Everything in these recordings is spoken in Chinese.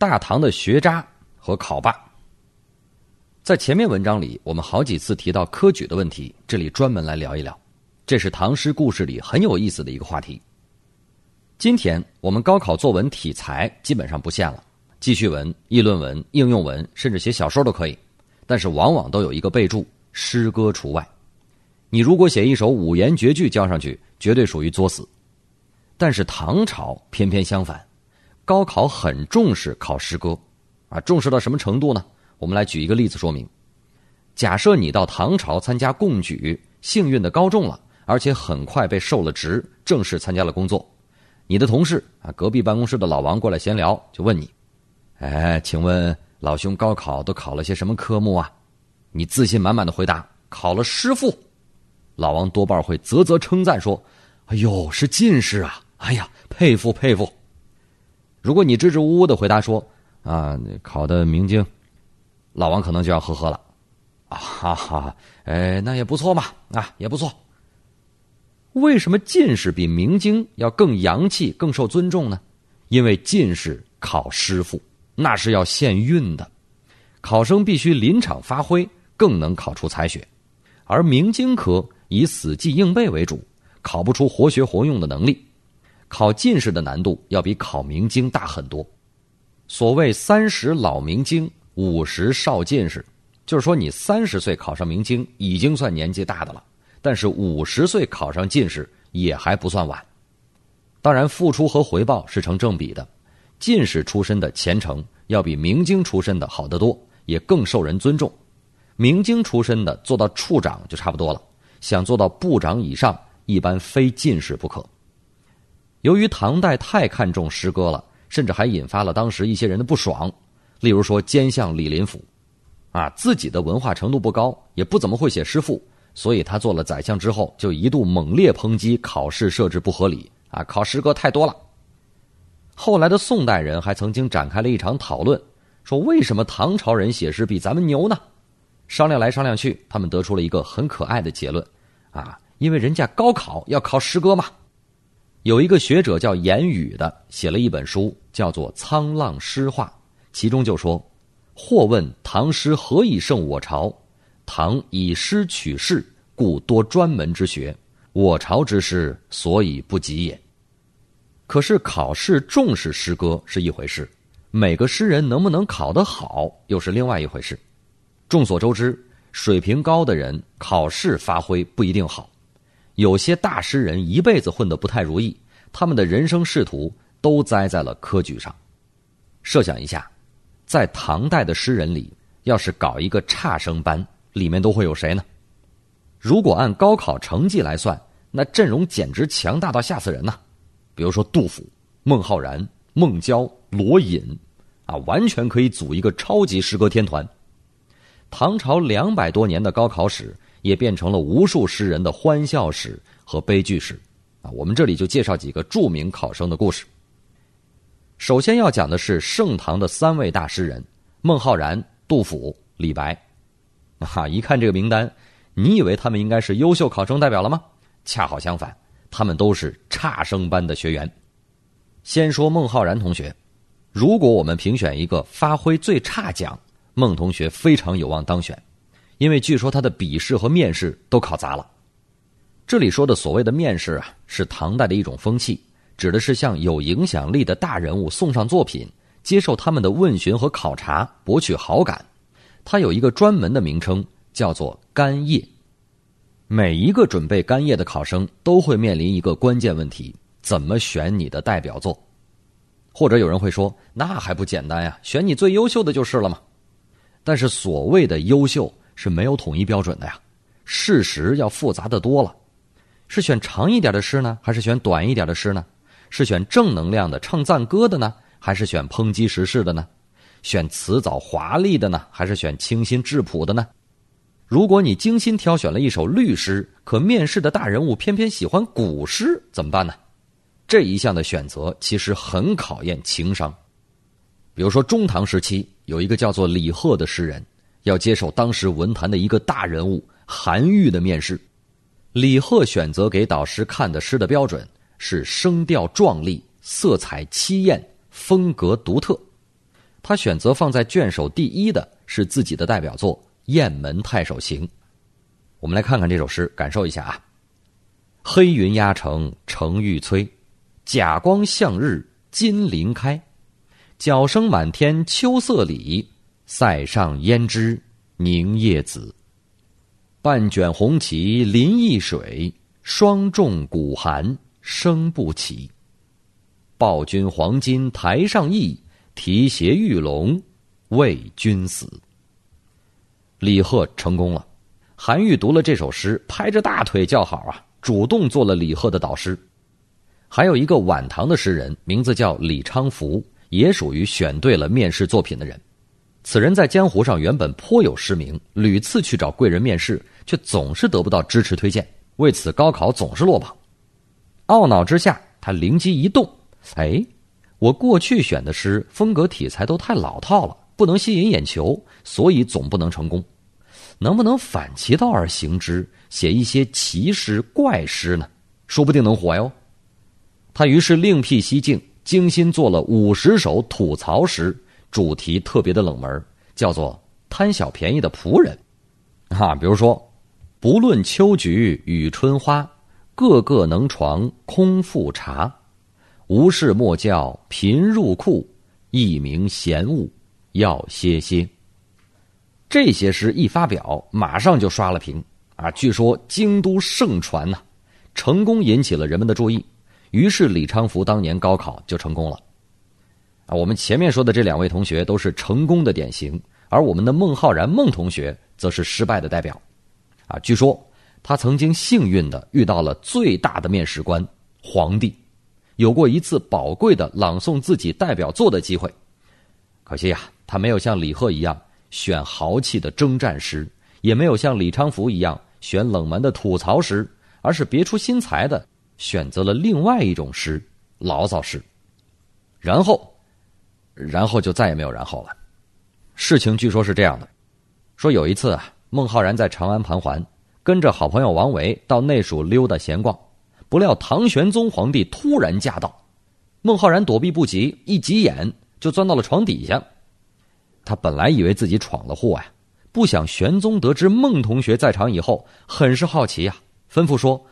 大唐的学渣和考霸。在前面文章里，我们好几次提到科举的问题，这里专门来聊一聊。这是唐诗故事里很有意思的一个话题。今天我们高考作文题材基本上不限了，记叙文、议论文、应用文，甚至写小说都可以，但是往往都有一个备注：诗歌除外。你如果写一首五言绝句交上去，绝对属于作死。但是唐朝偏偏相反，高考很重视考诗歌，啊，重视到什么程度呢？我们来举一个例子说明：假设你到唐朝参加贡举，幸运的高中了，而且很快被授了职，正式参加了工作。你的同事啊，隔壁办公室的老王过来闲聊，就问你：“哎，请问老兄高考都考了些什么科目啊？”你自信满满的回答：“考了诗赋。”老王多半会啧啧称赞说：“哎呦，是进士啊！哎呀，佩服佩服。”如果你支支吾吾的回答说：“啊，考的明经。”老王可能就要呵呵了，啊哈哈，哎，那也不错嘛，啊，也不错。为什么进士比明经要更洋气、更受尊重呢？因为进士考诗赋，那是要限韵的，考生必须临场发挥，更能考出才学；而明经科以死记硬背为主，考不出活学活用的能力。考进士的难度要比考明经大很多。所谓“三十老明经”。五十少进士，就是说你三十岁考上明经已经算年纪大的了，但是五十岁考上进士也还不算晚。当然，付出和回报是成正比的，进士出身的前程要比明经出身的好得多，也更受人尊重。明经出身的做到处长就差不多了，想做到部长以上，一般非进士不可。由于唐代太看重诗歌了，甚至还引发了当时一些人的不爽。例如说，奸相李林甫，啊，自己的文化程度不高，也不怎么会写诗赋，所以他做了宰相之后，就一度猛烈抨击考试设置不合理，啊，考诗歌太多了。后来的宋代人还曾经展开了一场讨论，说为什么唐朝人写诗比咱们牛呢？商量来商量去，他们得出了一个很可爱的结论，啊，因为人家高考要考诗歌嘛。有一个学者叫严语的，写了一本书，叫做《沧浪诗话》。其中就说：“或问唐诗何以胜我朝？唐以诗取士，故多专门之学。我朝之诗，所以不及也。”可是考试重视诗歌是一回事，每个诗人能不能考得好又是另外一回事。众所周知，水平高的人考试发挥不一定好，有些大诗人一辈子混得不太如意，他们的人生仕途都栽在了科举上。设想一下。在唐代的诗人里，要是搞一个差生班，里面都会有谁呢？如果按高考成绩来算，那阵容简直强大到吓死人呐！比如说杜甫、孟浩然、孟郊、罗隐，啊，完全可以组一个超级诗歌天团。唐朝两百多年的高考史，也变成了无数诗人的欢笑史和悲剧史。啊，我们这里就介绍几个著名考生的故事。首先要讲的是盛唐的三位大诗人：孟浩然、杜甫、李白。啊，一看这个名单，你以为他们应该是优秀考生代表了吗？恰好相反，他们都是差生班的学员。先说孟浩然同学，如果我们评选一个发挥最差奖，孟同学非常有望当选，因为据说他的笔试和面试都考砸了。这里说的所谓的面试啊，是唐代的一种风气。指的是向有影响力的大人物送上作品，接受他们的问询和考察，博取好感。它有一个专门的名称，叫做干谒。每一个准备干谒的考生都会面临一个关键问题：怎么选你的代表作？或者有人会说，那还不简单呀，选你最优秀的就是了嘛。但是所谓的优秀是没有统一标准的呀，事实要复杂的多了。是选长一点的诗呢，还是选短一点的诗呢？是选正能量的唱赞歌的呢，还是选抨击时事的呢？选辞藻华丽的呢，还是选清新质朴的呢？如果你精心挑选了一首律诗，可面试的大人物偏偏喜欢古诗，怎么办呢？这一项的选择其实很考验情商。比如说中唐时期有一个叫做李贺的诗人，要接受当时文坛的一个大人物韩愈的面试，李贺选择给导师看的诗的标准。是声调壮丽，色彩凄艳，风格独特。他选择放在卷首第一的是自己的代表作《雁门太守行》。我们来看看这首诗，感受一下啊。黑云压城城欲摧，甲光向日金鳞开。角声满天秋色里，塞上胭脂凝夜紫。半卷红旗临易水，霜重鼓寒声不起。报君黄金台上意，提携玉龙为君死。李贺成功了，韩愈读了这首诗，拍着大腿叫好啊，主动做了李贺的导师。还有一个晚唐的诗人，名字叫李昌福。也属于选对了面试作品的人。此人在江湖上原本颇有诗名，屡次去找贵人面试，却总是得不到支持推荐，为此高考总是落榜。懊恼之下，他灵机一动：“哎，我过去选的诗风格题材都太老套了，不能吸引眼球，所以总不能成功。能不能反其道而行之，写一些奇诗怪诗呢？说不定能火哟。”他于是另辟蹊径。精心做了五十首吐槽诗，主题特别的冷门，叫做“贪小便宜的仆人”。啊，比如说，不论秋菊与春花，个个能床空腹茶。无事莫教贫入库，一名闲物要歇歇。这些诗一发表，马上就刷了屏啊！据说京都盛传呐，成功引起了人们的注意。于是李昌福当年高考就成功了，啊，我们前面说的这两位同学都是成功的典型，而我们的孟浩然孟同学则是失败的代表，啊，据说他曾经幸运的遇到了最大的面试官皇帝，有过一次宝贵的朗诵自己代表作的机会，可惜呀，他没有像李贺一样选豪气的征战诗，也没有像李昌福一样选冷门的吐槽诗，而是别出心裁的。选择了另外一种诗，牢骚诗。然后，然后就再也没有然后了。事情据说是这样的：说有一次啊，孟浩然在长安盘桓，跟着好朋友王维到内署溜达闲逛，不料唐玄宗皇帝突然驾到，孟浩然躲避不及，一急眼就钻到了床底下。他本来以为自己闯了祸呀，不想玄宗得知孟同学在场以后，很是好奇呀，吩咐说。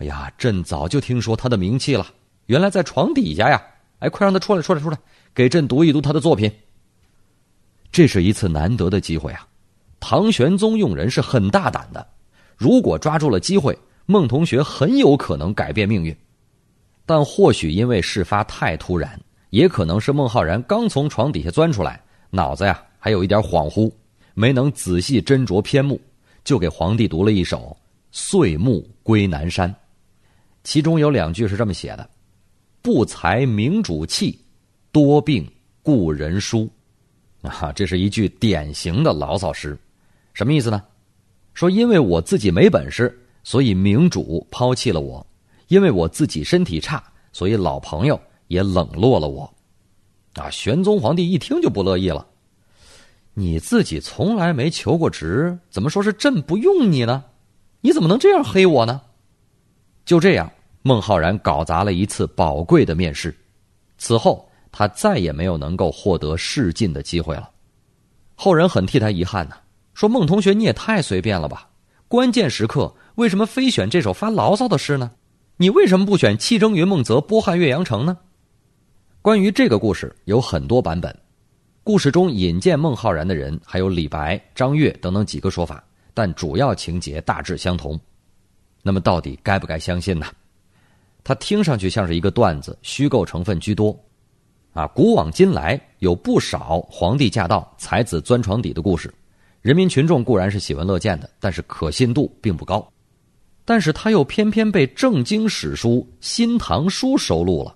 哎呀，朕早就听说他的名气了，原来在床底下呀！哎，快让他出来，出来，出来，给朕读一读他的作品。这是一次难得的机会啊！唐玄宗用人是很大胆的，如果抓住了机会，孟同学很有可能改变命运。但或许因为事发太突然，也可能是孟浩然刚从床底下钻出来，脑子呀还有一点恍惚，没能仔细斟酌篇目，就给皇帝读了一首《岁暮归南山》。其中有两句是这么写的：“不才明主气，多病故人疏。”啊，这是一句典型的牢骚诗，什么意思呢？说因为我自己没本事，所以明主抛弃了我；因为我自己身体差，所以老朋友也冷落了我。啊，玄宗皇帝一听就不乐意了：“你自己从来没求过职，怎么说是朕不用你呢？你怎么能这样黑我呢？”就这样。孟浩然搞砸了一次宝贵的面试，此后他再也没有能够获得试进的机会了。后人很替他遗憾呢，说：“孟同学你也太随便了吧！关键时刻为什么非选这首发牢骚的诗呢？你为什么不选‘气蒸云梦泽，波汉岳阳城’呢？”关于这个故事有很多版本，故事中引荐孟浩然的人还有李白、张悦等等几个说法，但主要情节大致相同。那么到底该不该相信呢？它听上去像是一个段子，虚构成分居多，啊，古往今来有不少皇帝驾到、才子钻床底的故事，人民群众固然是喜闻乐见的，但是可信度并不高。但是他又偏偏被正经史书《新唐书》收录了，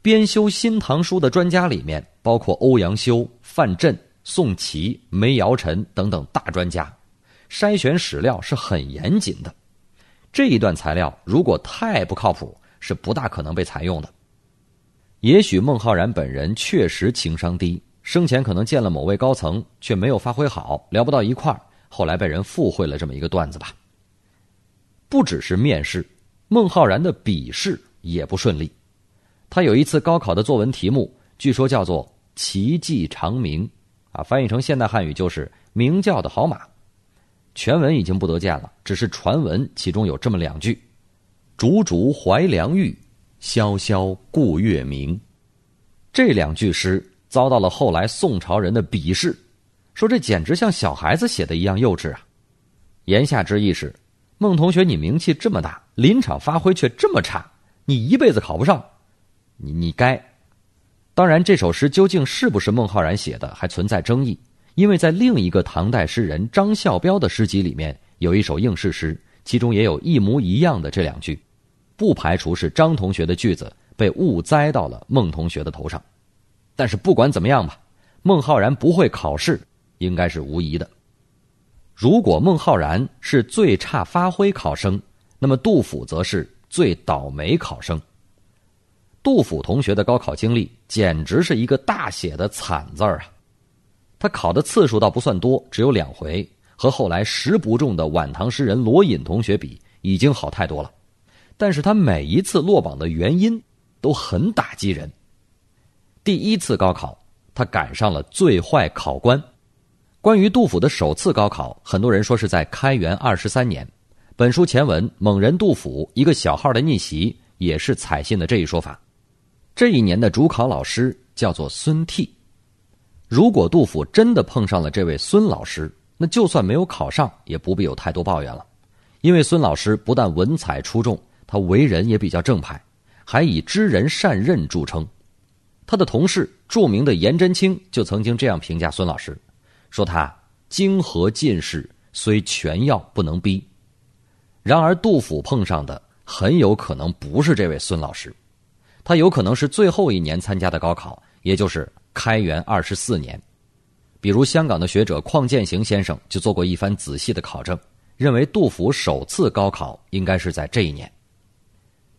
编修《新唐书》的专家里面包括欧阳修、范震、宋祁、梅尧臣等等大专家，筛选史料是很严谨的。这一段材料如果太不靠谱。是不大可能被采用的。也许孟浩然本人确实情商低，生前可能见了某位高层，却没有发挥好，聊不到一块儿，后来被人附会了这么一个段子吧。不只是面试，孟浩然的笔试也不顺利。他有一次高考的作文题目，据说叫做《奇迹长鸣”，啊，翻译成现代汉语就是“鸣叫的好马”。全文已经不得见了，只是传闻，其中有这么两句：“竹竹怀良玉，萧萧顾月明。”这两句诗遭到了后来宋朝人的鄙视，说这简直像小孩子写的一样幼稚啊！言下之意是，孟同学你名气这么大，临场发挥却这么差，你一辈子考不上，你你该。当然，这首诗究竟是不是孟浩然写的，还存在争议，因为在另一个唐代诗人张孝标的诗集里面有一首应试诗，其中也有一模一样的这两句，不排除是张同学的句子。被误栽到了孟同学的头上，但是不管怎么样吧，孟浩然不会考试，应该是无疑的。如果孟浩然是最差发挥考生，那么杜甫则是最倒霉考生。杜甫同学的高考经历简直是一个大写的惨字儿啊！他考的次数倒不算多，只有两回，和后来十不中的晚唐诗人罗隐同学比，已经好太多了。但是他每一次落榜的原因。都很打击人。第一次高考，他赶上了最坏考官。关于杜甫的首次高考，很多人说是在开元二十三年。本书前文“猛人杜甫”一个小号的逆袭，也是采信的这一说法。这一年的主考老师叫做孙替。如果杜甫真的碰上了这位孙老师，那就算没有考上，也不必有太多抱怨了。因为孙老师不但文采出众，他为人也比较正派。还以知人善任著称，他的同事著名的颜真卿就曾经这样评价孙老师，说他经和进士，虽全要不能逼。然而杜甫碰上的很有可能不是这位孙老师，他有可能是最后一年参加的高考，也就是开元二十四年。比如香港的学者邝建行先生就做过一番仔细的考证，认为杜甫首次高考应该是在这一年。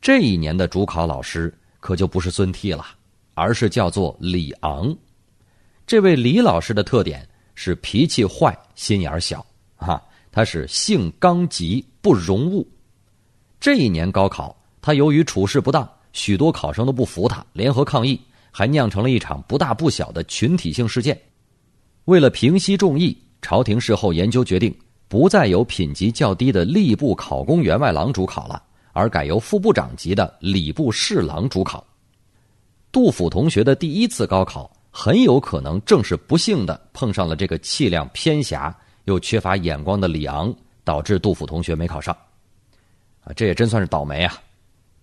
这一年的主考老师可就不是孙替了，而是叫做李昂。这位李老师的特点是脾气坏、心眼小，哈，他是性刚急、不容物。这一年高考，他由于处事不当，许多考生都不服他，联合抗议，还酿成了一场不大不小的群体性事件。为了平息众议，朝廷事后研究决定，不再有品级较低的吏部考公员外郎主考了。而改由副部长级的礼部侍郎主考。杜甫同学的第一次高考很有可能正是不幸的碰上了这个气量偏狭又缺乏眼光的李昂，导致杜甫同学没考上。啊，这也真算是倒霉啊！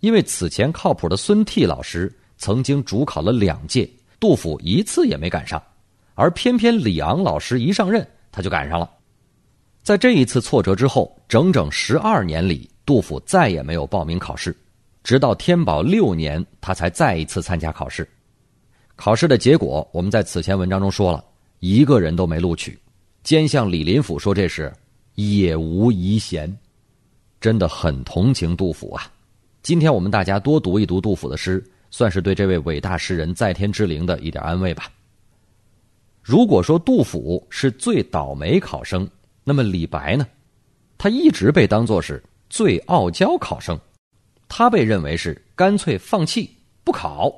因为此前靠谱的孙替老师曾经主考了两届，杜甫一次也没赶上，而偏偏李昂老师一上任他就赶上了。在这一次挫折之后，整整十二年里。杜甫再也没有报名考试，直到天宝六年，他才再一次参加考试。考试的结果，我们在此前文章中说了，一个人都没录取。兼相李林甫说这是也无遗贤，真的很同情杜甫啊。今天我们大家多读一读杜甫的诗，算是对这位伟大诗人在天之灵的一点安慰吧。如果说杜甫是最倒霉考生，那么李白呢？他一直被当作是。最傲娇考生，他被认为是干脆放弃不考。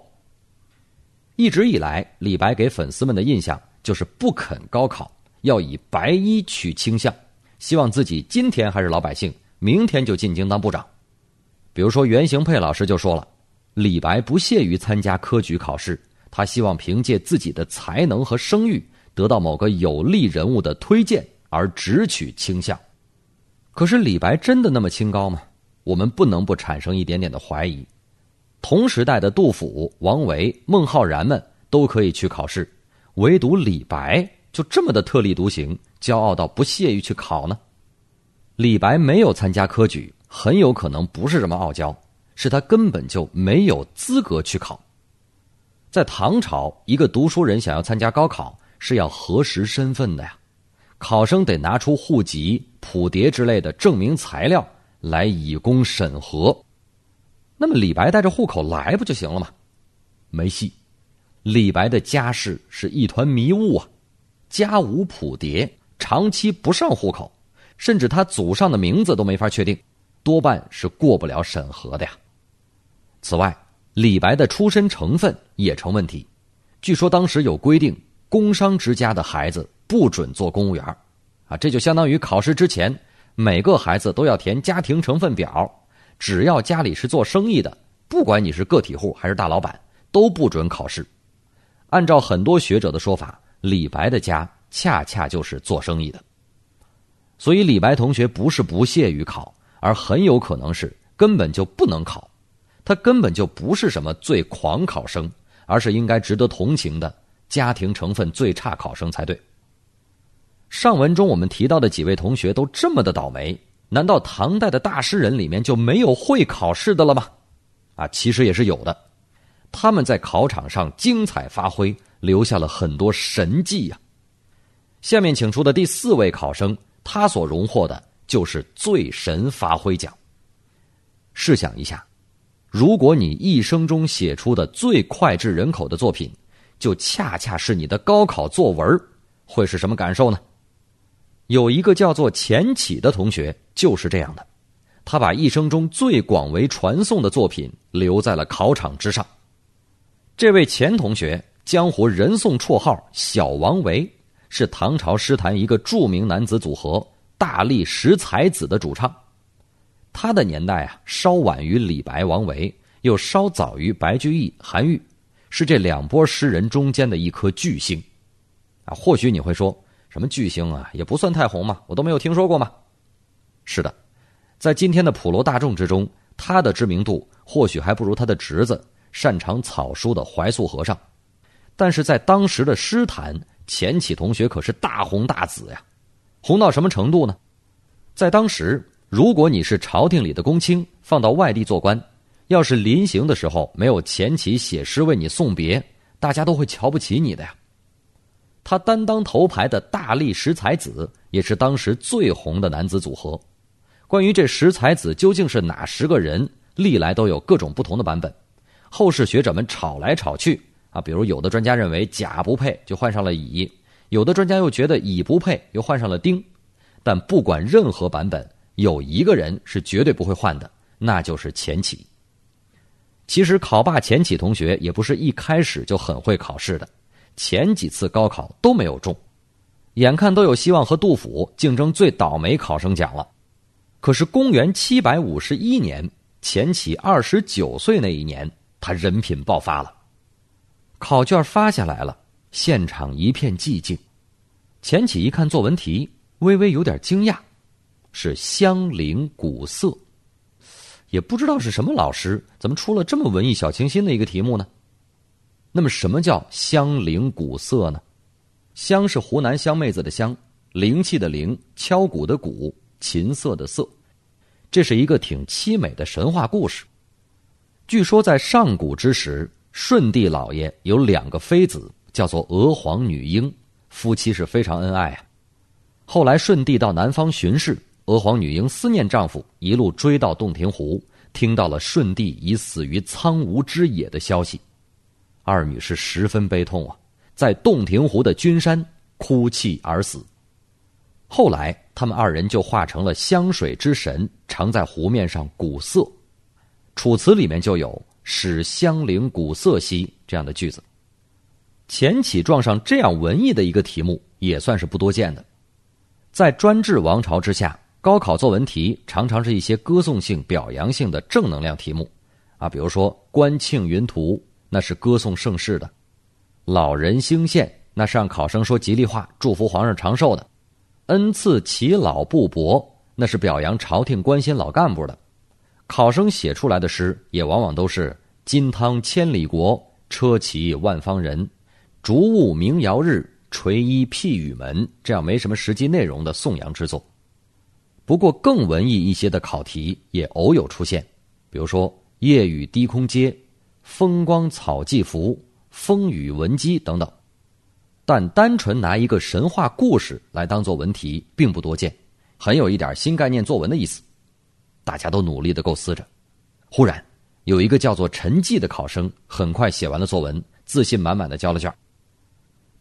一直以来，李白给粉丝们的印象就是不肯高考，要以白衣取倾向，希望自己今天还是老百姓，明天就进京当部长。比如说，袁行佩老师就说了，李白不屑于参加科举考试，他希望凭借自己的才能和声誉，得到某个有利人物的推荐而直取倾向。可是李白真的那么清高吗？我们不能不产生一点点的怀疑。同时代的杜甫、王维、孟浩然们都可以去考试，唯独李白就这么的特立独行，骄傲到不屑于去考呢？李白没有参加科举，很有可能不是什么傲娇，是他根本就没有资格去考。在唐朝，一个读书人想要参加高考，是要核实身份的呀。考生得拿出户籍、谱牒之类的证明材料来以供审核。那么李白带着户口来不就行了吗？没戏。李白的家世是一团迷雾啊，家无谱牒，长期不上户口，甚至他祖上的名字都没法确定，多半是过不了审核的呀。此外，李白的出身成分也成问题，据说当时有规定，工商之家的孩子不准做公务员啊，这就相当于考试之前每个孩子都要填家庭成分表，只要家里是做生意的，不管你是个体户还是大老板，都不准考试。按照很多学者的说法，李白的家恰恰就是做生意的，所以李白同学不是不屑于考，而很有可能是根本就不能考，他根本就不是什么最狂考生。而是应该值得同情的家庭成分最差考生才对。上文中我们提到的几位同学都这么的倒霉，难道唐代的大诗人里面就没有会考试的了吗？啊，其实也是有的，他们在考场上精彩发挥，留下了很多神迹呀。下面请出的第四位考生，他所荣获的就是最神发挥奖。试想一下。如果你一生中写出的最脍炙人口的作品，就恰恰是你的高考作文，会是什么感受呢？有一个叫做钱起的同学就是这样的，他把一生中最广为传颂的作品留在了考场之上。这位钱同学，江湖人送绰号“小王维”，是唐朝诗坛一个著名男子组合大力十才子的主唱。他的年代啊，稍晚于李白、王维，又稍早于白居易、韩愈，是这两波诗人中间的一颗巨星。啊，或许你会说，什么巨星啊，也不算太红嘛，我都没有听说过嘛。是的，在今天的普罗大众之中，他的知名度或许还不如他的侄子擅长草书的怀素和尚，但是在当时的诗坛，钱起同学可是大红大紫呀，红到什么程度呢？在当时。如果你是朝廷里的公卿，放到外地做官，要是临行的时候没有前起写诗为你送别，大家都会瞧不起你的呀。他担当头牌的大力十才子，也是当时最红的男子组合。关于这十才子究竟是哪十个人，历来都有各种不同的版本。后世学者们吵来吵去啊，比如有的专家认为甲不配，就换上了乙；有的专家又觉得乙不配，又换上了丁。但不管任何版本。有一个人是绝对不会换的，那就是钱起。其实考霸钱起同学也不是一开始就很会考试的，前几次高考都没有中，眼看都有希望和杜甫竞争最倒霉考生奖了。可是公元七百五十一年，钱起二十九岁那一年，他人品爆发了。考卷发下来了，现场一片寂静。钱起一看作文题，微微有点惊讶。是香菱古色，也不知道是什么老师，怎么出了这么文艺小清新的一个题目呢？那么，什么叫香菱鼓瑟呢？香是湖南湘妹子的香，灵气的灵，敲鼓的鼓，琴瑟的瑟，这是一个挺凄美的神话故事。据说在上古之时，舜帝老爷有两个妃子，叫做娥皇、女英，夫妻是非常恩爱啊。后来舜帝到南方巡视。娥皇女英思念丈夫，一路追到洞庭湖，听到了舜帝已死于苍梧之野的消息，二女是十分悲痛啊，在洞庭湖的君山哭泣而死。后来，他们二人就化成了湘水之神，常在湖面上鼓瑟，《楚辞》里面就有“使湘陵鼓瑟兮”这样的句子。钱起撞上这样文艺的一个题目，也算是不多见的，在专制王朝之下。高考作文题常常是一些歌颂性、表扬性的正能量题目，啊，比如说“观庆云图”，那是歌颂盛世的；“老人兴献”，那是让考生说吉利话、祝福皇上长寿的；“恩赐其老不薄”，那是表扬朝廷关心老干部的。考生写出来的诗也往往都是“金汤千里国，车骑万方人，竹雾鸣遥日，垂衣辟雨门”这样没什么实际内容的颂扬之作。不过，更文艺一些的考题也偶有出现，比如说“夜雨低空接”“风光草际浮”“风雨闻鸡”等等。但单纯拿一个神话故事来当做文题，并不多见，很有一点新概念作文的意思。大家都努力的构思着，忽然有一个叫做陈继的考生，很快写完了作文，自信满满的交了卷。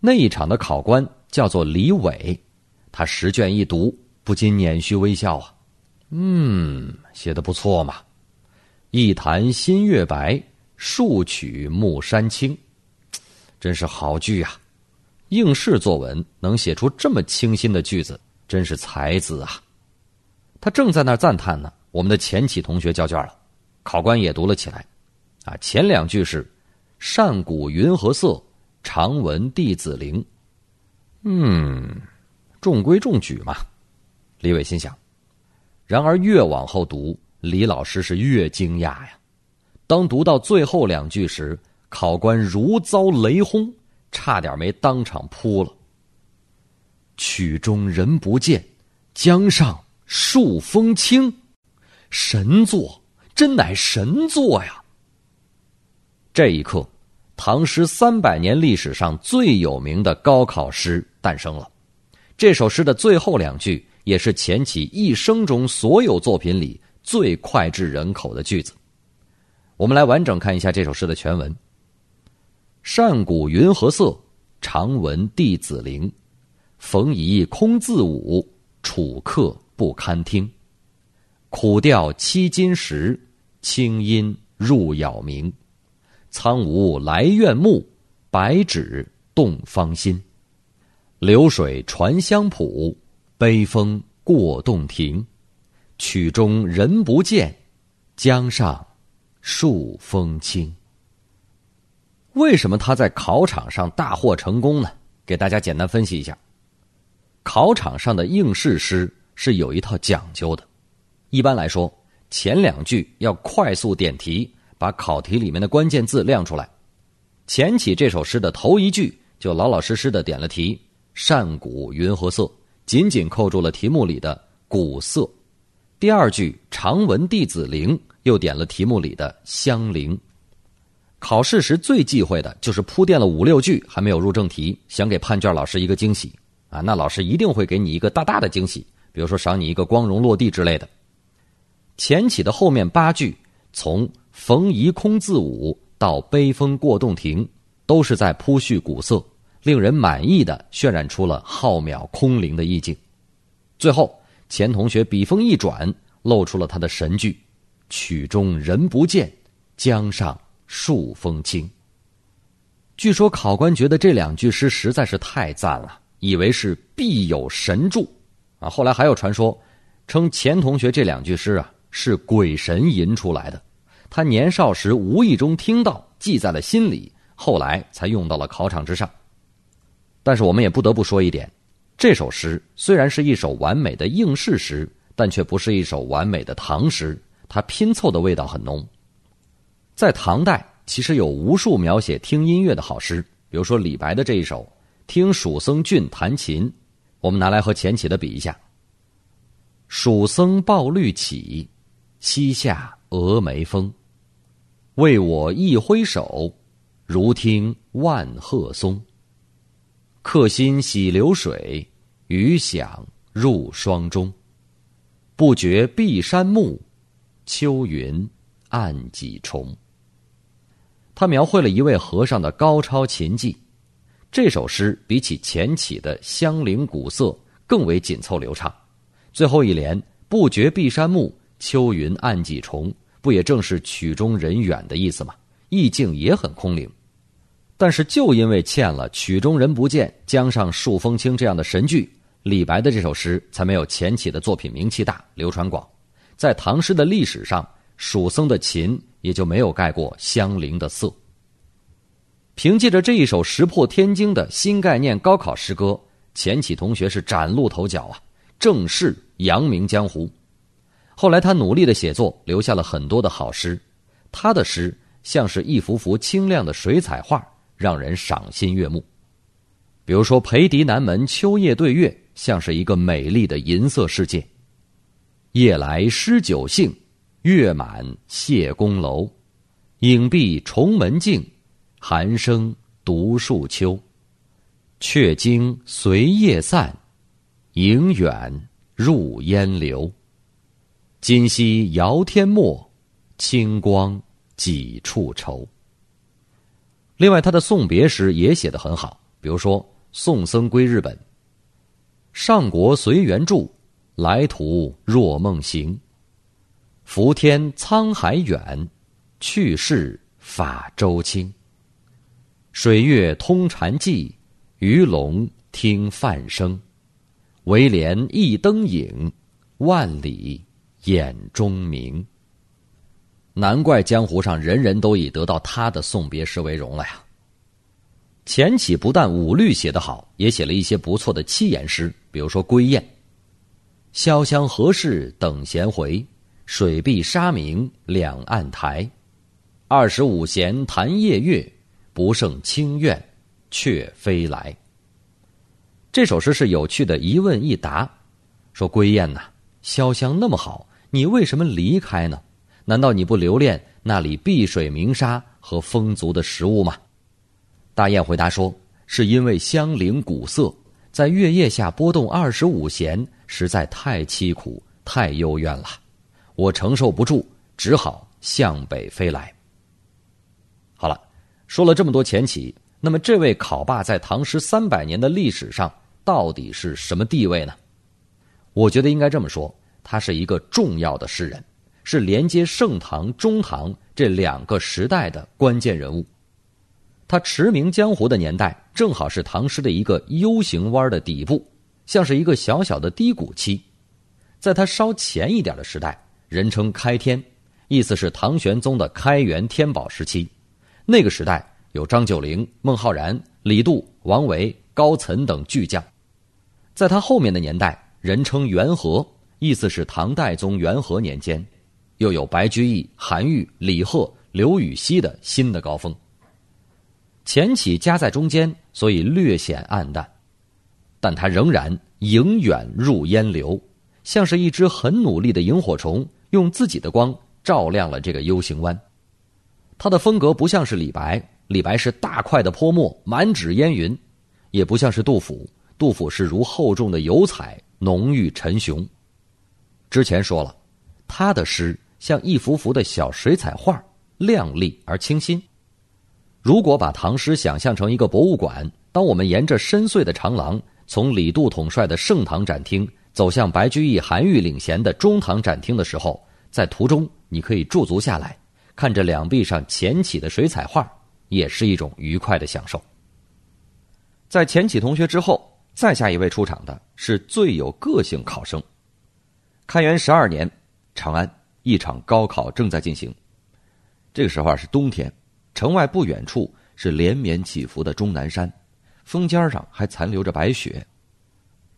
那一场的考官叫做李伟，他十卷一读。不禁捻须微笑啊，嗯，写的不错嘛。一潭新月白，数曲暮山青，真是好句呀！应试作文能写出这么清新的句子，真是才子啊！他正在那儿赞叹呢，我们的前启同学交卷了，考官也读了起来。啊，前两句是“善古云和色，常闻弟子灵”。嗯，中规中矩嘛。李伟心想。然而越往后读，李老师是越惊讶呀。当读到最后两句时，考官如遭雷轰，差点没当场扑了。曲中人不见，江上数风清，神作，真乃神作呀！这一刻，唐诗三百年历史上最有名的高考诗诞生了。这首诗的最后两句，也是钱起一生中所有作品里最脍炙人口的句子。我们来完整看一下这首诗的全文。善古云和色，常闻弟子陵。逢疑空自舞，楚客不堪听。苦调凄金石，清音入杳冥。苍梧来怨木，白芷动芳心。流水传香圃，悲风过洞庭。曲中人不见，江上数风清。为什么他在考场上大获成功呢？给大家简单分析一下。考场上的应试诗是有一套讲究的。一般来说，前两句要快速点题，把考题里面的关键字亮出来。前起这首诗的头一句就老老实实的点了题：“善古云和色”，紧紧扣住了题目里的“古色”。第二句“常闻弟子陵”，又点了题目里的“香陵”。考试时最忌讳的就是铺垫了五六句还没有入正题，想给判卷老师一个惊喜啊！那老师一定会给你一个大大的惊喜，比如说赏你一个光荣落地之类的。前起的后面八句，从“逢疑空自舞”到“悲风过洞庭”，都是在铺叙古色，令人满意的渲染出了浩渺空灵的意境。最后，钱同学笔锋一转，露出了他的神句：“曲中人不见，江上。”数风清。据说考官觉得这两句诗实在是太赞了，以为是必有神助，啊，后来还有传说，称钱同学这两句诗啊是鬼神吟出来的，他年少时无意中听到，记在了心里，后来才用到了考场之上。但是我们也不得不说一点，这首诗虽然是一首完美的应试诗，但却不是一首完美的唐诗，它拼凑的味道很浓。在唐代，其实有无数描写听音乐的好诗，比如说李白的这一首《听蜀僧俊弹琴》，我们拿来和前起的比一下。蜀僧抱绿绮，西下峨眉峰。为我一挥手，如听万壑松。客心洗流水，余响入霜钟。不觉碧山暮，秋云暗几重。他描绘了一位和尚的高超琴技，这首诗比起前起的香菱古色更为紧凑流畅。最后一联“不觉碧山暮，秋云暗几重”，不也正是曲中人远的意思吗？意境也很空灵。但是就因为欠了“曲中人不见，江上数风清”这样的神句，李白的这首诗才没有前起的作品名气大、流传广。在唐诗的历史上，蜀僧的琴。也就没有盖过香菱的色。凭借着这一首石破天惊的新概念高考诗歌，钱起同学是崭露头角啊，正式扬名江湖。后来他努力的写作，留下了很多的好诗。他的诗像是一幅幅清亮的水彩画，让人赏心悦目。比如说“裴迪南门秋夜对月”，像是一个美丽的银色世界。夜来诗酒兴。月满谢公楼，影闭重门静，寒声独树秋。却惊随夜散，影远入烟流。今夕遥天末，清光几处愁。另外，他的送别诗也写得很好，比如说《送僧归日本》：“上国随缘住，来途若梦行。”浮天沧海远，去世法舟轻。水月通禅寂，鱼龙听梵声。唯怜一灯影，万里眼中明。难怪江湖上人人都以得到他的送别诗为荣了呀。钱起不但五律写得好，也写了一些不错的七言诗，比如说《归雁》：“潇湘何事等闲回，水碧沙明两岸台。二十五弦弹夜月，不胜清怨却飞来。”这首诗是有趣的一问一答，说：“归雁呐，潇湘那么好，你为什么离开呢？难道你不留恋那里碧水明沙和丰足的食物吗？”大雁回答说：“是因为香菱古色，在月夜下拨动二十五弦，实在太凄苦、太幽怨了，我承受不住，只好向北飞来。”好了，说了这么多前起，那么这位考霸在唐诗三百年的历史上到底是什么地位呢？我觉得应该这么说，他是一个重要的诗人，是连接盛唐、中唐这两个时代的关键人物。他驰名江湖的年代，正好是唐诗的一个 U 型弯的底部，像是一个小小的低谷期。在他稍前一点的时代，人称开天，意思是唐玄宗的开元天宝时期。那个时代有张九龄、孟浩然、李杜、王维、高岑等巨匠。在他后面的年代，人称元和，意思是唐代宗元和年间，又有白居易、韩愈、李贺、刘禹锡的新的高峰。钱起夹在中间，所以略显暗淡，但他仍然迎远入烟流，像是一只很努力的萤火虫，用自己的光照亮了这个 U 型湾。他的风格不像是李白，李白是大块的泼墨，满纸烟云；也不像是杜甫，杜甫是如厚重的油彩，浓郁沉雄。之前说了，他的诗像一幅幅的小水彩画，亮丽而清新。如果把唐诗想象成一个博物馆，当我们沿着深邃的长廊，从李杜统帅的盛唐展厅走向白居易、韩愈领衔的中唐展厅的时候，在途中你可以驻足下来，看着两壁上钱起的水彩画，也是一种愉快的享受。在钱起同学之后，再下一位出场的是最有个性考生。开元十二年，长安一场高考正在进行，这个时候啊是冬天。城外不远处是连绵起伏的终南山，峰尖上还残留着白雪。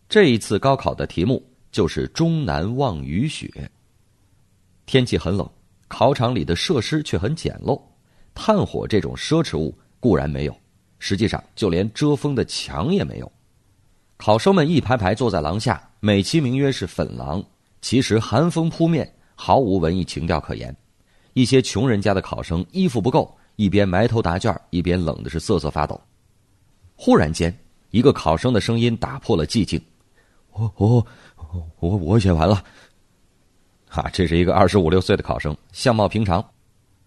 这一次高考的题目就是“终南望雨雪”。天气很冷，考场里的设施却很简陋，炭火这种奢侈物固然没有，实际上就连遮风的墙也没有。考生们一排排坐在廊下，美其名曰是粉廊，其实寒风扑面，毫无文艺情调可言。一些穷人家的考生衣服不够。一边埋头答卷，一边冷的是瑟瑟发抖。忽然间，一个考生的声音打破了寂静：“我我我我写完了。”哈，这是一个二十五六岁的考生，相貌平常，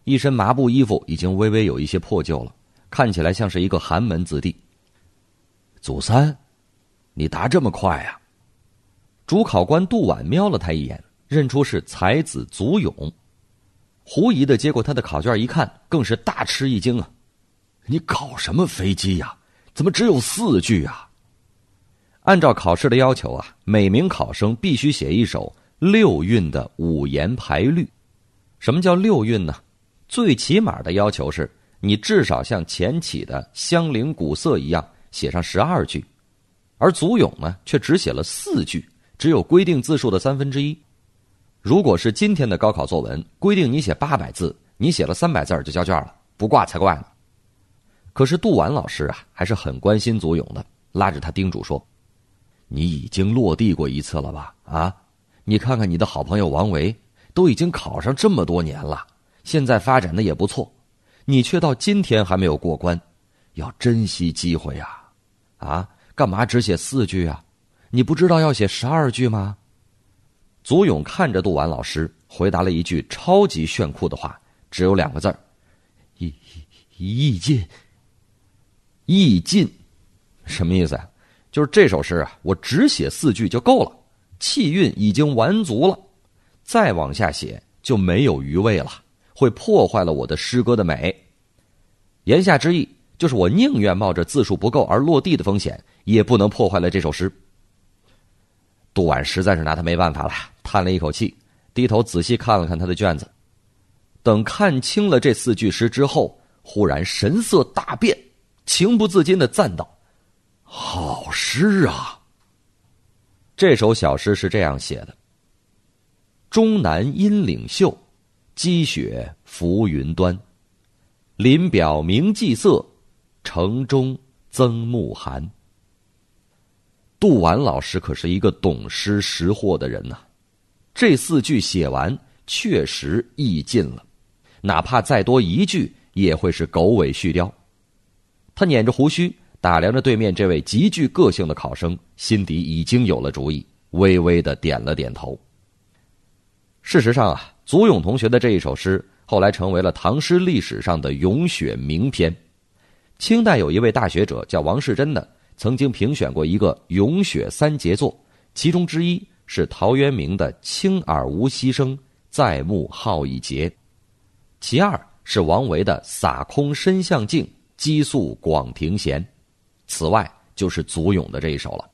一身麻布衣服已经微微有一些破旧了，看起来像是一个寒门子弟。祖三，你答这么快呀？主考官杜婉瞄了他一眼，认出是才子祖勇。狐疑的接过他的考卷一看，更是大吃一惊啊！你搞什么飞机呀？怎么只有四句啊？按照考试的要求啊，每名考生必须写一首六韵的五言排律。什么叫六韵呢？最起码的要求是你至少像前起的“香菱古色”一样写上十二句，而祖咏呢却只写了四句，只有规定字数的三分之一。如果是今天的高考作文规定你写八百字，你写了三百字就交卷了，不挂才怪呢。可是杜婉老师啊，还是很关心祖勇的，拉着他叮嘱说：“你已经落地过一次了吧？啊，你看看你的好朋友王维，都已经考上这么多年了，现在发展的也不错，你却到今天还没有过关，要珍惜机会呀！啊，干嘛只写四句啊？你不知道要写十二句吗？”祖勇看着杜婉老师，回答了一句超级炫酷的话，只有两个字儿：“意意尽。”意尽，什么意思啊？就是这首诗啊，我只写四句就够了，气韵已经完足了，再往下写就没有余味了，会破坏了我的诗歌的美。言下之意，就是我宁愿冒着字数不够而落地的风险，也不能破坏了这首诗。杜婉实在是拿他没办法了，叹了一口气，低头仔细看了看他的卷子。等看清了这四句诗之后，忽然神色大变，情不自禁的赞道：“好诗啊！”这首小诗是这样写的：“终南阴岭秀，积雪浮云端。林表明霁色，城中增暮寒。”杜婉老师可是一个懂诗识货的人呐，这四句写完，确实意尽了。哪怕再多一句，也会是狗尾续貂。他捻着胡须，打量着对面这位极具个性的考生，心底已经有了主意，微微的点了点头。事实上啊，祖咏同学的这一首诗，后来成为了唐诗历史上的咏雪名篇。清代有一位大学者叫王世贞的，曾经评选过一个咏雪三杰作，其中之一是陶渊明的“清耳无息声，在目好一节”。其二是王维的“洒空深向静，激素广庭闲”，此外就是祖咏的这一首了。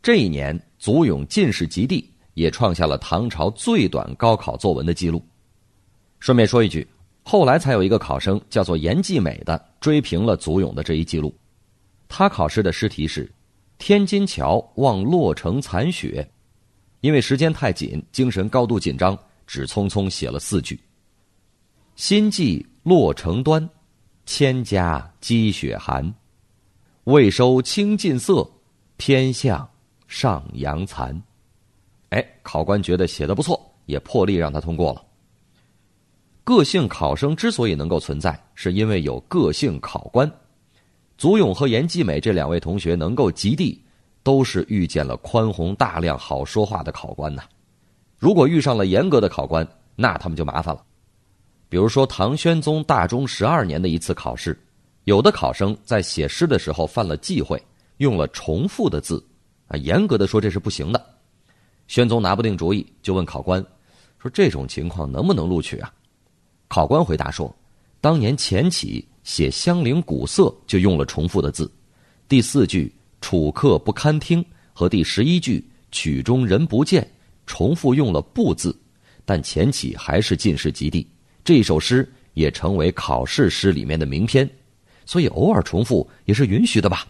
这一年，祖咏进士及第，也创下了唐朝最短高考作文的记录。顺便说一句，后来才有一个考生叫做严继美的追平了祖咏的这一记录。他考试的诗题是“天津桥望洛城残雪”，因为时间太紧，精神高度紧张，只匆匆写了四句。心寄洛城端，千家积雪寒。未收清尽色，偏向上阳残。哎，考官觉得写的不错，也破例让他通过了。个性考生之所以能够存在，是因为有个性考官。祖咏和严继美这两位同学能够及第，都是遇见了宽宏大量、好说话的考官呐。如果遇上了严格的考官，那他们就麻烦了。比如说，唐宣宗大中十二年的一次考试，有的考生在写诗的时候犯了忌讳，用了重复的字，啊，严格的说这是不行的。宣宗拿不定主意，就问考官，说这种情况能不能录取啊？考官回答说，当年钱起写香菱古色就用了重复的字，第四句“楚客不堪听”和第十一句“曲中人不见”重复用了“不”字，但钱起还是进士及第。这首诗也成为考试诗里面的名篇，所以偶尔重复也是允许的吧。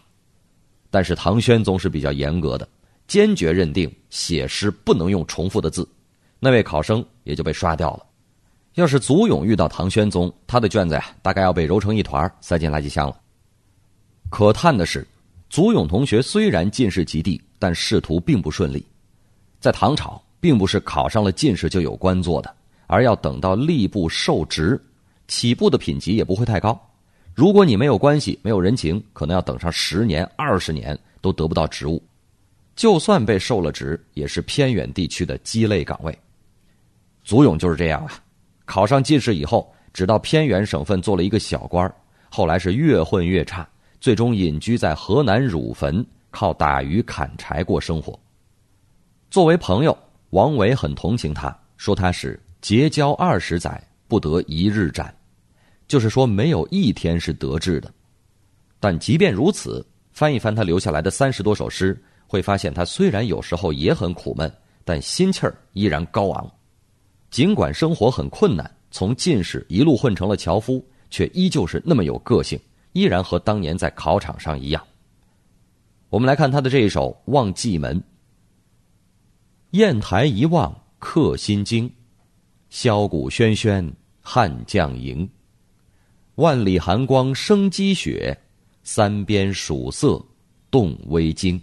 但是唐宣宗是比较严格的，坚决认定写诗不能用重复的字，那位考生也就被刷掉了。要是祖咏遇到唐宣宗，他的卷子呀，大概要被揉成一团塞进垃圾箱了。可叹的是，祖咏同学虽然进士及第，但仕途并不顺利。在唐朝，并不是考上了进士就有官做的。而要等到吏部受职，起步的品级也不会太高。如果你没有关系、没有人情，可能要等上十年、二十年都得不到职务。就算被受了职，也是偏远地区的鸡肋岗位。祖咏就是这样啊，考上进士以后，只到偏远省份做了一个小官后来是越混越差，最终隐居在河南汝坟，靠打鱼砍柴过生活。作为朋友，王维很同情他，说他是。结交二十载，不得一日展，就是说没有一天是得志的。但即便如此，翻一翻他留下来的三十多首诗，会发现他虽然有时候也很苦闷，但心气儿依然高昂。尽管生活很困难，从进士一路混成了樵夫，却依旧是那么有个性，依然和当年在考场上一样。我们来看他的这一首《望蓟门》：砚台一望客心惊。箫鼓喧喧，汉将营。万里寒光生积雪，三边曙色动微惊。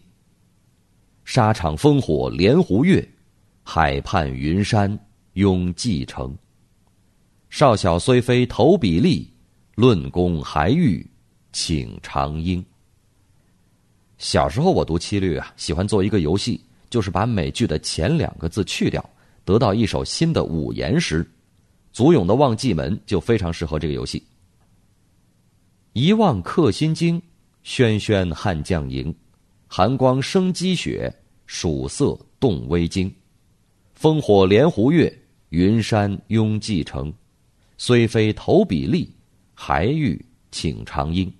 沙场烽火连湖月，海畔云山拥蓟城。少小虽非投笔吏，论功还欲请长缨。小时候我读七律啊，喜欢做一个游戏，就是把每句的前两个字去掉。得到一首新的五言诗，祖咏的《望蓟门》就非常适合这个游戏。一望客心惊，轩轩汉将营。寒光生积雪，曙色动微惊。烽火连湖月，云山拥蓟城。虽非投笔吏，还欲请长缨。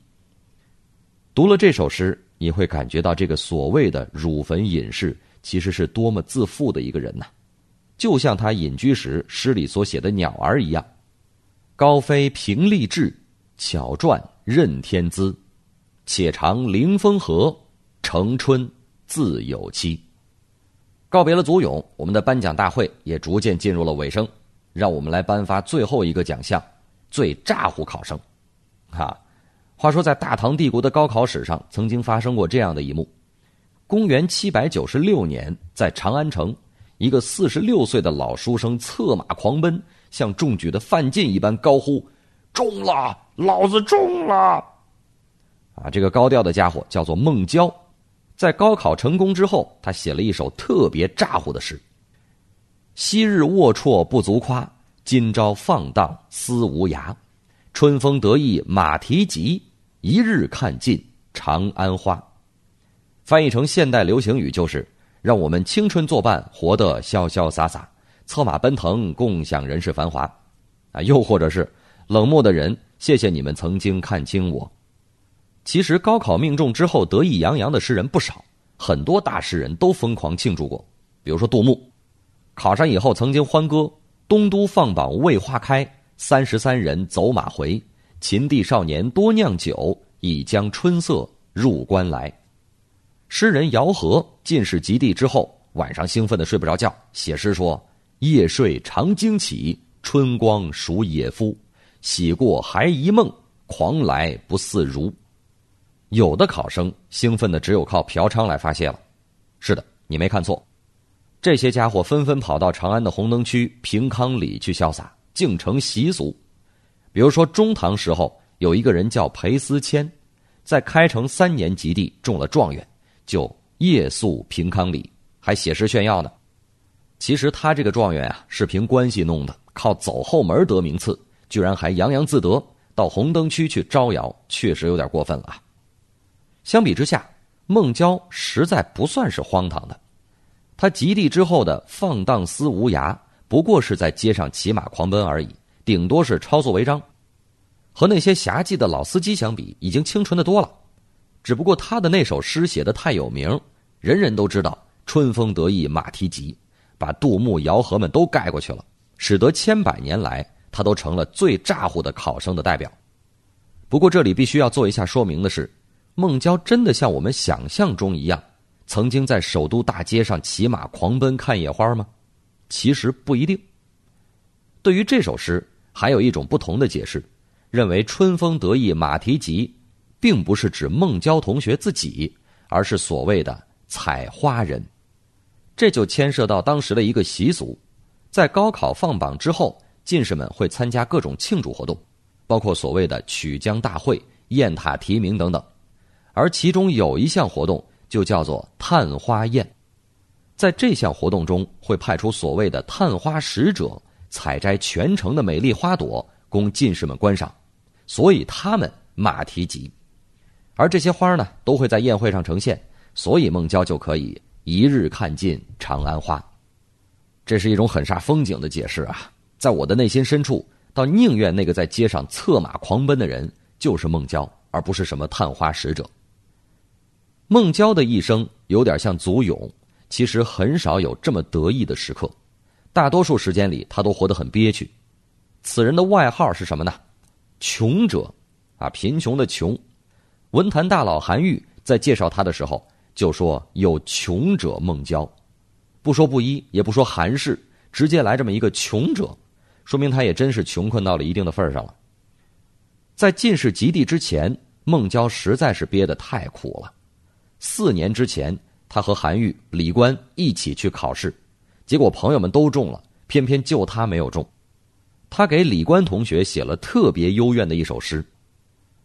读了这首诗，你会感觉到这个所谓的汝坟隐士，其实是多么自负的一个人呐！就像他隐居时诗里所写的鸟儿一样：“高飞平立志，巧转任天资，且长凌风和，成春自有期。”告别了祖勇，我们的颁奖大会也逐渐进入了尾声，让我们来颁发最后一个奖项——最咋呼考生。哈。话说，在大唐帝国的高考史上，曾经发生过这样的一幕：公元七百九十六年，在长安城，一个四十六岁的老书生策马狂奔，像中举的范进一般高呼：“中了，老子中了！”啊，这个高调的家伙叫做孟郊，在高考成功之后，他写了一首特别咋呼的诗：“昔日龌龊不足夸，今朝放荡思无涯。”春风得意马蹄疾，一日看尽长安花。翻译成现代流行语就是：让我们青春作伴，活得潇潇洒洒，策马奔腾，共享人世繁华。啊，又或者是冷漠的人，谢谢你们曾经看清我。其实高考命中之后得意洋洋的诗人不少，很多大诗人都疯狂庆祝过。比如说杜牧，考上以后曾经欢歌：“东都放榜未花开。”三十三人走马回，秦地少年多酿酒，已将春色入关来。诗人姚和进士及第之后，晚上兴奋的睡不着觉，写诗说：“夜睡常惊起，春光属野夫。喜过还一梦，狂来不似如。”有的考生兴奋的只有靠嫖娼来发泄了。是的，你没看错，这些家伙纷纷跑到长安的红灯区平康里去潇洒。竟成习俗，比如说中唐时候有一个人叫裴思谦，在开成三年及第中了状元，就夜宿平康里，还写诗炫耀呢。其实他这个状元啊是凭关系弄的，靠走后门得名次，居然还洋洋自得，到红灯区去招摇，确实有点过分了啊。相比之下，孟郊实在不算是荒唐的，他及第之后的放荡思无涯。不过是在街上骑马狂奔而已，顶多是抄作违章，和那些侠妓的老司机相比，已经清纯的多了。只不过他的那首诗写的太有名，人人都知道“春风得意马蹄疾”，把杜牧、姚和们都盖过去了，使得千百年来他都成了最咋呼的考生的代表。不过这里必须要做一下说明的是，孟郊真的像我们想象中一样，曾经在首都大街上骑马狂奔看野花吗？其实不一定。对于这首诗，还有一种不同的解释，认为“春风得意马蹄疾”并不是指孟郊同学自己，而是所谓的采花人。这就牵涉到当时的一个习俗，在高考放榜之后，进士们会参加各种庆祝活动，包括所谓的曲江大会、雁塔题名等等，而其中有一项活动就叫做探花宴。在这项活动中，会派出所谓的探花使者，采摘全城的美丽花朵，供进士们观赏，所以他们马蹄疾。而这些花呢，都会在宴会上呈现，所以孟郊就可以一日看尽长安花。这是一种很煞风景的解释啊！在我的内心深处，倒宁愿那个在街上策马狂奔的人就是孟郊，而不是什么探花使者。孟郊的一生有点像祖勇。其实很少有这么得意的时刻，大多数时间里他都活得很憋屈。此人的外号是什么呢？穷者，啊，贫穷的穷。文坛大佬韩愈在介绍他的时候就说：“有穷者孟郊。”不说布衣，也不说韩氏，直接来这么一个穷者，说明他也真是穷困到了一定的份上了。在进士及第之前，孟郊实在是憋得太苦了。四年之前。他和韩愈、李官一起去考试，结果朋友们都中了，偏偏就他没有中。他给李官同学写了特别幽怨的一首诗：“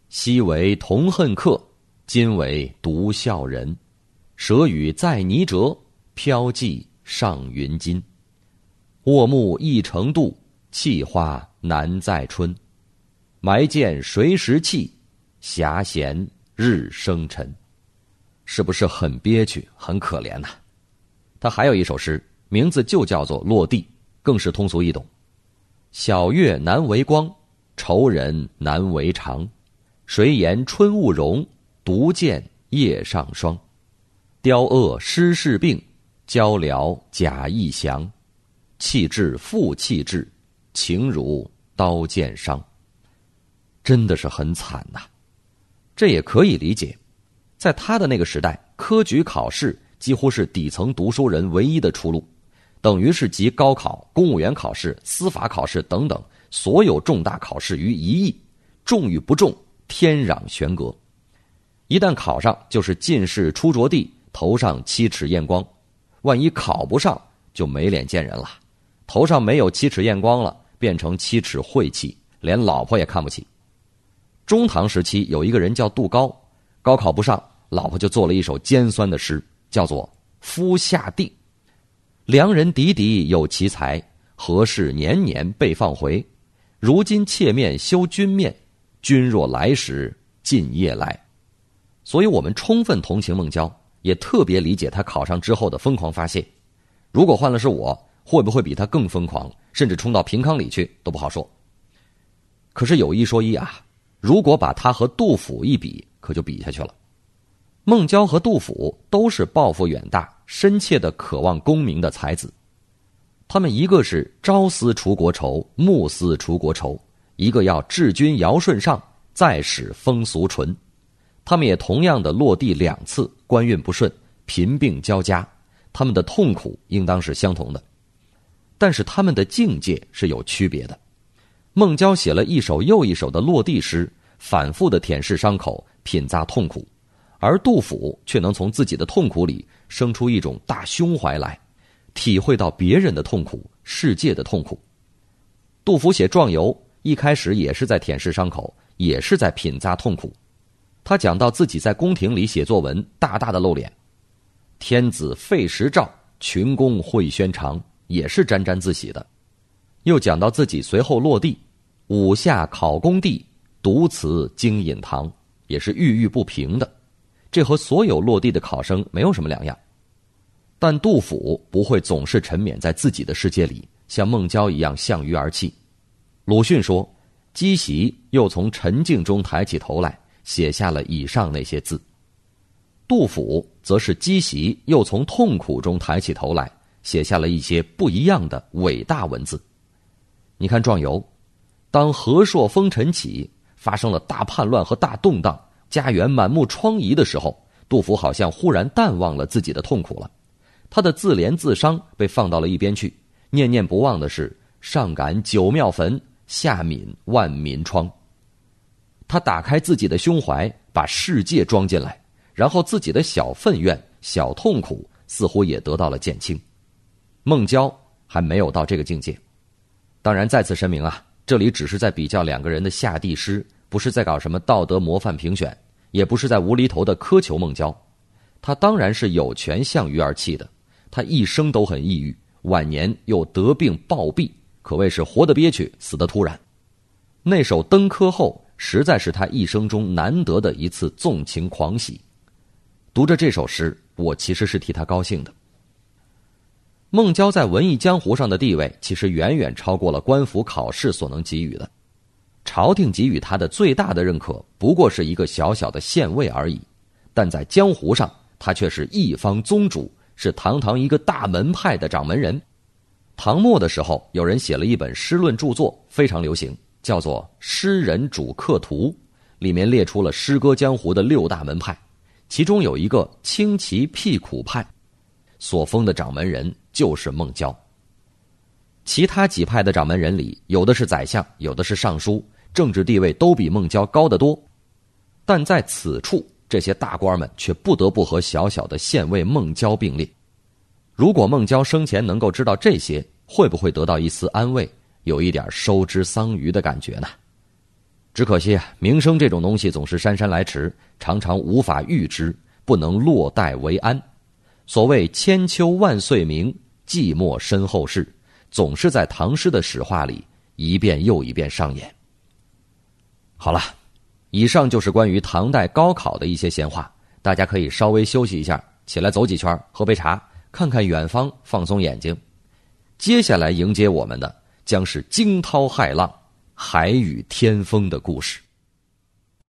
昔为同恨客，今为独笑人。舍与在泥辙，飘寄上云津。卧木一成度，气花难再春。埋剑谁识气？暇闲日生尘。”是不是很憋屈、很可怜呐？他还有一首诗，名字就叫做《落地》，更是通俗易懂。晓月难为光，愁人难为长。谁言春雾容？独见叶上霜。雕恶失事病，交疗假意降。气质负气质，情如刀剑伤。真的是很惨呐，这也可以理解，在他的那个时代，科举考试几乎是底层读书人唯一的出路，等于是集高考、公务员考试、司法考试等等所有重大考试于一役，中与不中，天壤悬隔。一旦考上，就是进士出着地，头上七尺艳光；万一考不上，就没脸见人了，头上没有七尺艳光了，变成七尺晦气，连老婆也看不起。中唐时期有一个人叫杜高，高考不上，老婆就做了一首尖酸的诗，叫做《夫下地》。良人嫡嫡有奇才，何事年年被放回？如今妾面羞君面，君若来时尽夜来。所以我们充分同情孟郊，也特别理解他考上之后的疯狂发泄。如果换了是我，会不会比他更疯狂，甚至冲到平康里去都不好说。可是有一说一啊。如果把他和杜甫一比，可就比下去了。孟郊和杜甫都是抱负远大、深切的渴望功名的才子。他们一个是朝思楚国愁，暮思楚国愁；一个要治君尧舜上，再使风俗淳。他们也同样的落地两次，官运不顺，贫病交加。他们的痛苦应当是相同的，但是他们的境界是有区别的。孟郊写了一首又一首的落地诗，反复的舔舐伤口，品咂痛苦；而杜甫却能从自己的痛苦里生出一种大胸怀来，体会到别人的痛苦、世界的痛苦。杜甫写《壮游》，一开始也是在舔舐伤口，也是在品咂痛苦。他讲到自己在宫廷里写作文，大大的露脸，天子废时诏，群公会宣长，也是沾沾自喜的。又讲到自己随后落地，五下考功第，独辞经隐堂，也是郁郁不平的。这和所有落地的考生没有什么两样。但杜甫不会总是沉湎在自己的世界里，像孟郊一样向鱼而泣。鲁迅说：“积习又从沉静中抬起头来，写下了以上那些字。”杜甫则是积习又从痛苦中抬起头来，写下了一些不一样的伟大文字。你看《壮游》，当和硕风尘起，发生了大叛乱和大动荡，家园满目疮痍的时候，杜甫好像忽然淡忘了自己的痛苦了，他的自怜自伤被放到了一边去，念念不忘的是上感九庙坟，下悯万民疮。他打开自己的胸怀，把世界装进来，然后自己的小愤怨、小痛苦似乎也得到了减轻。孟郊还没有到这个境界。当然，再次声明啊，这里只是在比较两个人的下地诗，不是在搞什么道德模范评选，也不是在无厘头的苛求孟郊。他当然是有权向鱼而泣的，他一生都很抑郁，晚年又得病暴毙，可谓是活得憋屈，死得突然。那首《登科后》实在是他一生中难得的一次纵情狂喜。读着这首诗，我其实是替他高兴的。孟郊在文艺江湖上的地位，其实远远超过了官府考试所能给予的。朝廷给予他的最大的认可，不过是一个小小的县尉而已。但在江湖上，他却是一方宗主，是堂堂一个大门派的掌门人。唐末的时候，有人写了一本诗论著作，非常流行，叫做《诗人主客图》，里面列出了诗歌江湖的六大门派，其中有一个清奇辟苦派。所封的掌门人就是孟郊。其他几派的掌门人里，有的是宰相，有的是尚书，政治地位都比孟郊高得多。但在此处，这些大官们却不得不和小小的县尉孟郊并列。如果孟郊生前能够知道这些，会不会得到一丝安慰，有一点收之桑榆的感觉呢？只可惜啊，名声这种东西总是姗姗来迟，常常无法预知，不能落袋为安。所谓千秋万岁名，寂寞身后事，总是在唐诗的史话里一遍又一遍上演。好了，以上就是关于唐代高考的一些闲话，大家可以稍微休息一下，起来走几圈，喝杯茶，看看远方，放松眼睛。接下来迎接我们的将是惊涛骇浪、海雨天风的故事。